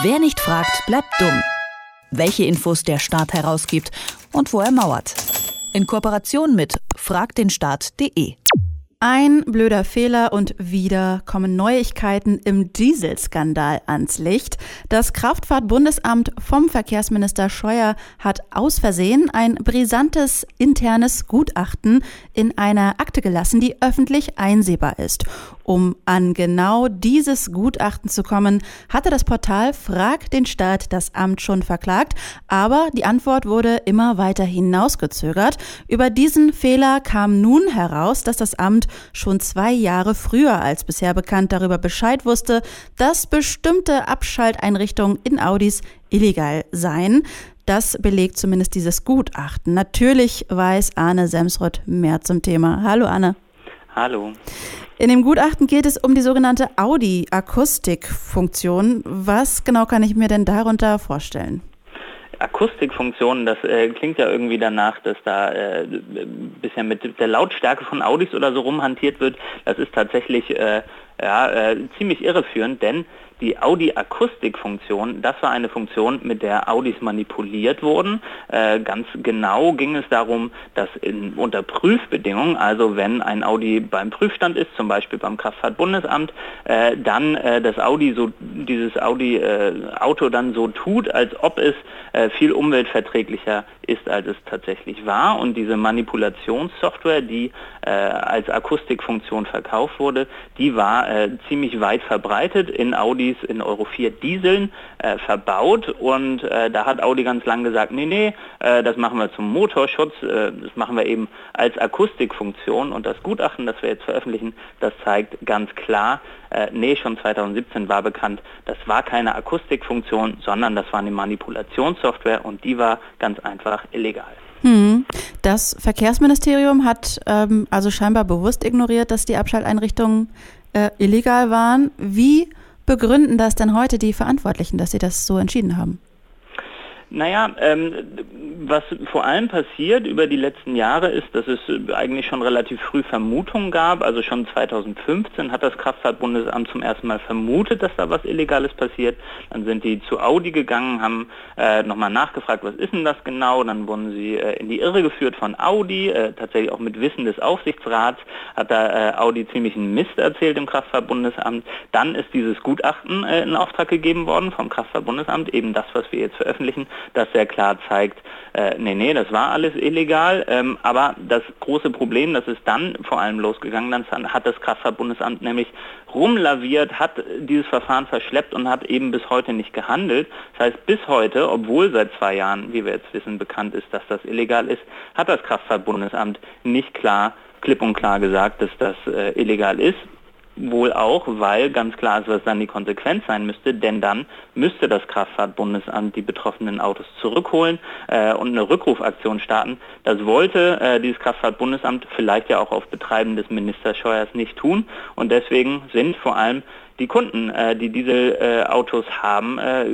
Wer nicht fragt, bleibt dumm. Welche Infos der Staat herausgibt und wo er mauert. In Kooperation mit fragdenstaat.de. Ein blöder Fehler und wieder kommen Neuigkeiten im Dieselskandal ans Licht. Das Kraftfahrtbundesamt vom Verkehrsminister Scheuer hat aus Versehen ein brisantes internes Gutachten in einer Akte gelassen, die öffentlich einsehbar ist. Um an genau dieses Gutachten zu kommen, hatte das Portal Frag den Staat das Amt schon verklagt, aber die Antwort wurde immer weiter hinausgezögert. Über diesen Fehler kam nun heraus, dass das Amt schon zwei Jahre früher als bisher bekannt darüber Bescheid wusste, dass bestimmte Abschalteinrichtungen in Audis illegal seien. Das belegt zumindest dieses Gutachten. Natürlich weiß Arne Semsrott mehr zum Thema. Hallo Anne. Hallo. In dem Gutachten geht es um die sogenannte Audi-Akustikfunktion. Was genau kann ich mir denn darunter vorstellen? Akustikfunktion, das äh, klingt ja irgendwie danach, dass da äh, bisher mit der Lautstärke von Audis oder so rumhantiert wird. Das ist tatsächlich äh, ja, äh, ziemlich irreführend, denn die Audi-Akustik-Funktion, das war eine Funktion, mit der Audis manipuliert wurden. Äh, ganz genau ging es darum, dass in, unter Prüfbedingungen, also wenn ein Audi beim Prüfstand ist, zum Beispiel beim Kraftfahrtbundesamt, äh, dann äh, das Audi so, dieses Audi-Auto äh, dann so tut, als ob es äh, viel umweltverträglicher ist, als es tatsächlich war. Und diese Manipulationssoftware, die äh, als Akustikfunktion verkauft wurde, die war ziemlich weit verbreitet in Audi Audis in Euro 4 Dieseln äh, verbaut. Und äh, da hat Audi ganz lang gesagt, nee, nee, äh, das machen wir zum Motorschutz, äh, das machen wir eben als Akustikfunktion. Und das Gutachten, das wir jetzt veröffentlichen, das zeigt ganz klar, äh, nee, schon 2017 war bekannt, das war keine Akustikfunktion, sondern das war eine Manipulationssoftware und die war ganz einfach illegal. Hm. Das Verkehrsministerium hat ähm, also scheinbar bewusst ignoriert, dass die Abschalteinrichtungen äh, illegal waren. Wie begründen das denn heute die Verantwortlichen, dass sie das so entschieden haben? Naja, ähm, was vor allem passiert über die letzten Jahre ist, dass es eigentlich schon relativ früh Vermutungen gab. Also schon 2015 hat das Kraftfahrtbundesamt zum ersten Mal vermutet, dass da was Illegales passiert. Dann sind die zu Audi gegangen, haben äh, nochmal nachgefragt, was ist denn das genau. Dann wurden sie äh, in die Irre geführt von Audi, äh, tatsächlich auch mit Wissen des Aufsichtsrats, hat da äh, Audi ziemlich einen Mist erzählt im Kraftfahrtbundesamt. Dann ist dieses Gutachten äh, in Auftrag gegeben worden vom Kraftfahrtbundesamt, eben das, was wir jetzt veröffentlichen das sehr klar zeigt, äh, nee, nee, das war alles illegal. Ähm, aber das große Problem, das ist dann vor allem losgegangen, dann hat das Kraftfahrtbundesamt nämlich rumlaviert, hat dieses Verfahren verschleppt und hat eben bis heute nicht gehandelt. Das heißt, bis heute, obwohl seit zwei Jahren, wie wir jetzt wissen, bekannt ist, dass das illegal ist, hat das Kraftfahrtbundesamt nicht klar klipp und klar gesagt, dass das äh, illegal ist. Wohl auch, weil ganz klar ist, was dann die Konsequenz sein müsste, denn dann müsste das Kraftfahrtbundesamt die betroffenen Autos zurückholen äh, und eine Rückrufaktion starten. Das wollte äh, dieses Kraftfahrtbundesamt vielleicht ja auch auf Betreiben des Ministers Scheuers nicht tun und deswegen sind vor allem die Kunden, äh, die Dieselautos äh, haben, äh,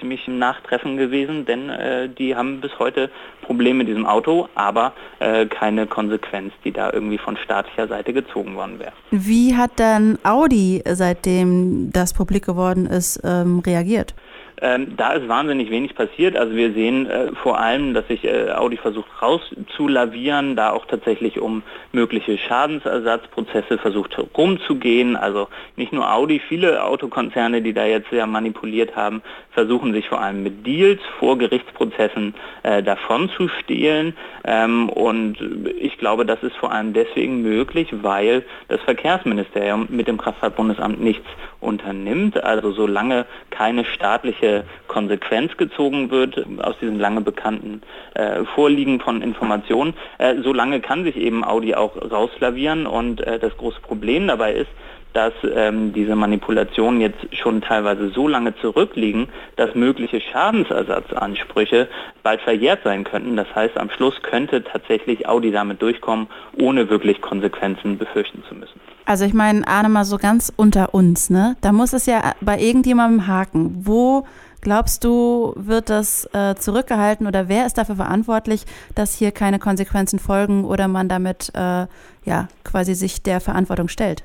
ziemlich im Nachtreffen gewesen, denn äh, die haben bis heute Probleme mit diesem Auto, aber äh, keine Konsequenz, die da irgendwie von staatlicher Seite gezogen worden wäre. Wie hat dann Audi, seitdem das publik geworden ist, ähm, reagiert? Ähm, da ist wahnsinnig wenig passiert. Also wir sehen äh, vor allem, dass sich äh, Audi versucht rauszulavieren, da auch tatsächlich um mögliche Schadensersatzprozesse versucht rumzugehen. Also nicht nur Audi, viele Autokonzerne, die da jetzt sehr manipuliert haben, versuchen sich vor allem mit Deals vor Gerichtsprozessen äh, davon zu stehlen. Ähm, und ich glaube, das ist vor allem deswegen möglich, weil das Verkehrsministerium mit dem Kraftfahrtbundesamt nichts unternimmt. Also solange keine staatliche Konsequenz gezogen wird aus diesen lange bekannten äh, Vorliegen von Informationen, äh, solange kann sich eben Audi auch rauslavieren und äh, das große Problem dabei ist, dass ähm, diese Manipulationen jetzt schon teilweise so lange zurückliegen, dass mögliche Schadensersatzansprüche bald verjährt sein könnten. Das heißt, am Schluss könnte tatsächlich Audi damit durchkommen, ohne wirklich Konsequenzen befürchten zu müssen. Also ich meine, Arne, mal so ganz unter uns, ne? Da muss es ja bei irgendjemandem haken. Wo glaubst du, wird das äh, zurückgehalten oder wer ist dafür verantwortlich, dass hier keine Konsequenzen folgen oder man damit äh, ja quasi sich der Verantwortung stellt?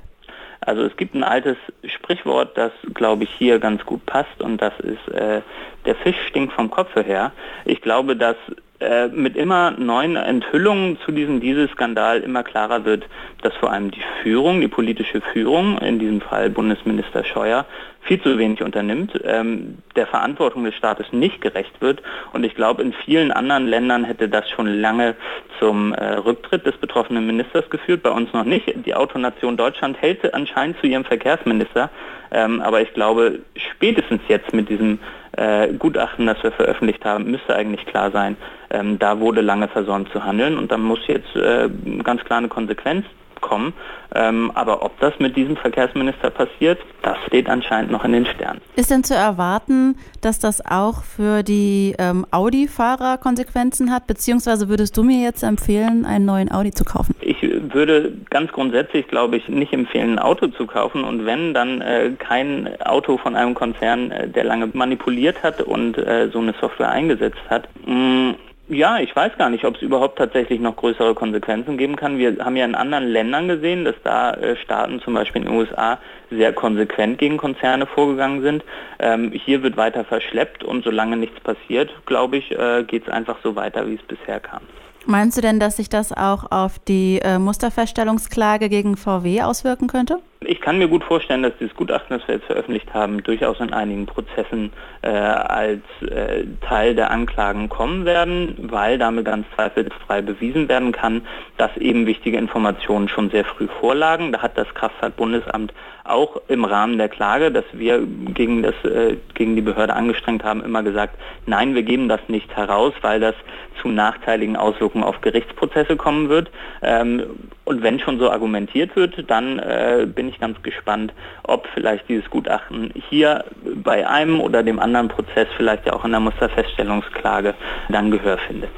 Also es gibt ein altes Sprichwort, das, glaube ich, hier ganz gut passt und das ist, äh, der Fisch stinkt vom Kopfe her. Ich glaube, dass äh, mit immer neuen Enthüllungen zu diesem Dieselskandal immer klarer wird, dass vor allem die Führung, die politische Führung, in diesem Fall Bundesminister Scheuer, viel zu wenig unternimmt, ähm, der Verantwortung des Staates nicht gerecht wird. Und ich glaube, in vielen anderen Ländern hätte das schon lange zum äh, Rücktritt des betroffenen Ministers geführt, bei uns noch nicht. Die Autonation Deutschland hält anscheinend zu ihrem Verkehrsminister. Ähm, aber ich glaube, spätestens jetzt mit diesem äh, Gutachten, das wir veröffentlicht haben, müsste eigentlich klar sein, ähm, da wurde lange versäumt zu handeln. Und dann muss jetzt äh, ganz klar eine Konsequenz kommen. Ähm, aber ob das mit diesem Verkehrsminister passiert, das steht anscheinend noch in den Sternen. Ist denn zu erwarten, dass das auch für die ähm, Audi-Fahrer Konsequenzen hat? Beziehungsweise würdest du mir jetzt empfehlen, einen neuen Audi zu kaufen? Ich würde ganz grundsätzlich, glaube ich, nicht empfehlen, ein Auto zu kaufen. Und wenn, dann äh, kein Auto von einem Konzern, äh, der lange manipuliert hat und äh, so eine Software eingesetzt hat. Mh, mm, ja, ich weiß gar nicht, ob es überhaupt tatsächlich noch größere Konsequenzen geben kann. Wir haben ja in anderen Ländern gesehen, dass da äh, Staaten, zum Beispiel in den USA, sehr konsequent gegen Konzerne vorgegangen sind. Ähm, hier wird weiter verschleppt und solange nichts passiert, glaube ich, äh, geht es einfach so weiter, wie es bisher kam. Meinst du denn, dass sich das auch auf die äh, Musterfeststellungsklage gegen VW auswirken könnte? Ich kann mir gut vorstellen, dass dieses Gutachten, das wir jetzt veröffentlicht haben, durchaus in einigen Prozessen äh, als äh, Teil der Anklagen kommen werden, weil damit ganz zweifelsfrei bewiesen werden kann, dass eben wichtige Informationen schon sehr früh vorlagen. Da hat das Kraftfahrtbundesamt auch im Rahmen der Klage, dass wir gegen, das, äh, gegen die Behörde angestrengt haben, immer gesagt, nein, wir geben das nicht heraus, weil das zu nachteiligen Auswirkungen auf Gerichtsprozesse kommen wird. Ähm, und wenn schon so argumentiert wird, dann äh, bin ich ganz gespannt, ob vielleicht dieses Gutachten hier bei einem oder dem anderen Prozess, vielleicht ja auch in der Musterfeststellungsklage, dann Gehör findet.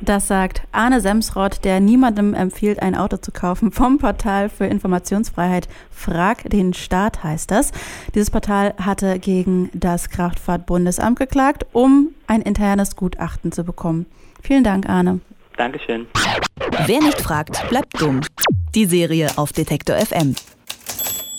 Das sagt Arne Semsrott, der niemandem empfiehlt, ein Auto zu kaufen, vom Portal für Informationsfreiheit Frag den Staat heißt das. Dieses Portal hatte gegen das Kraftfahrtbundesamt geklagt, um ein internes Gutachten zu bekommen. Vielen Dank, Arne. Dankeschön. Wer nicht fragt, bleibt dumm. Die Serie auf Detektor FM.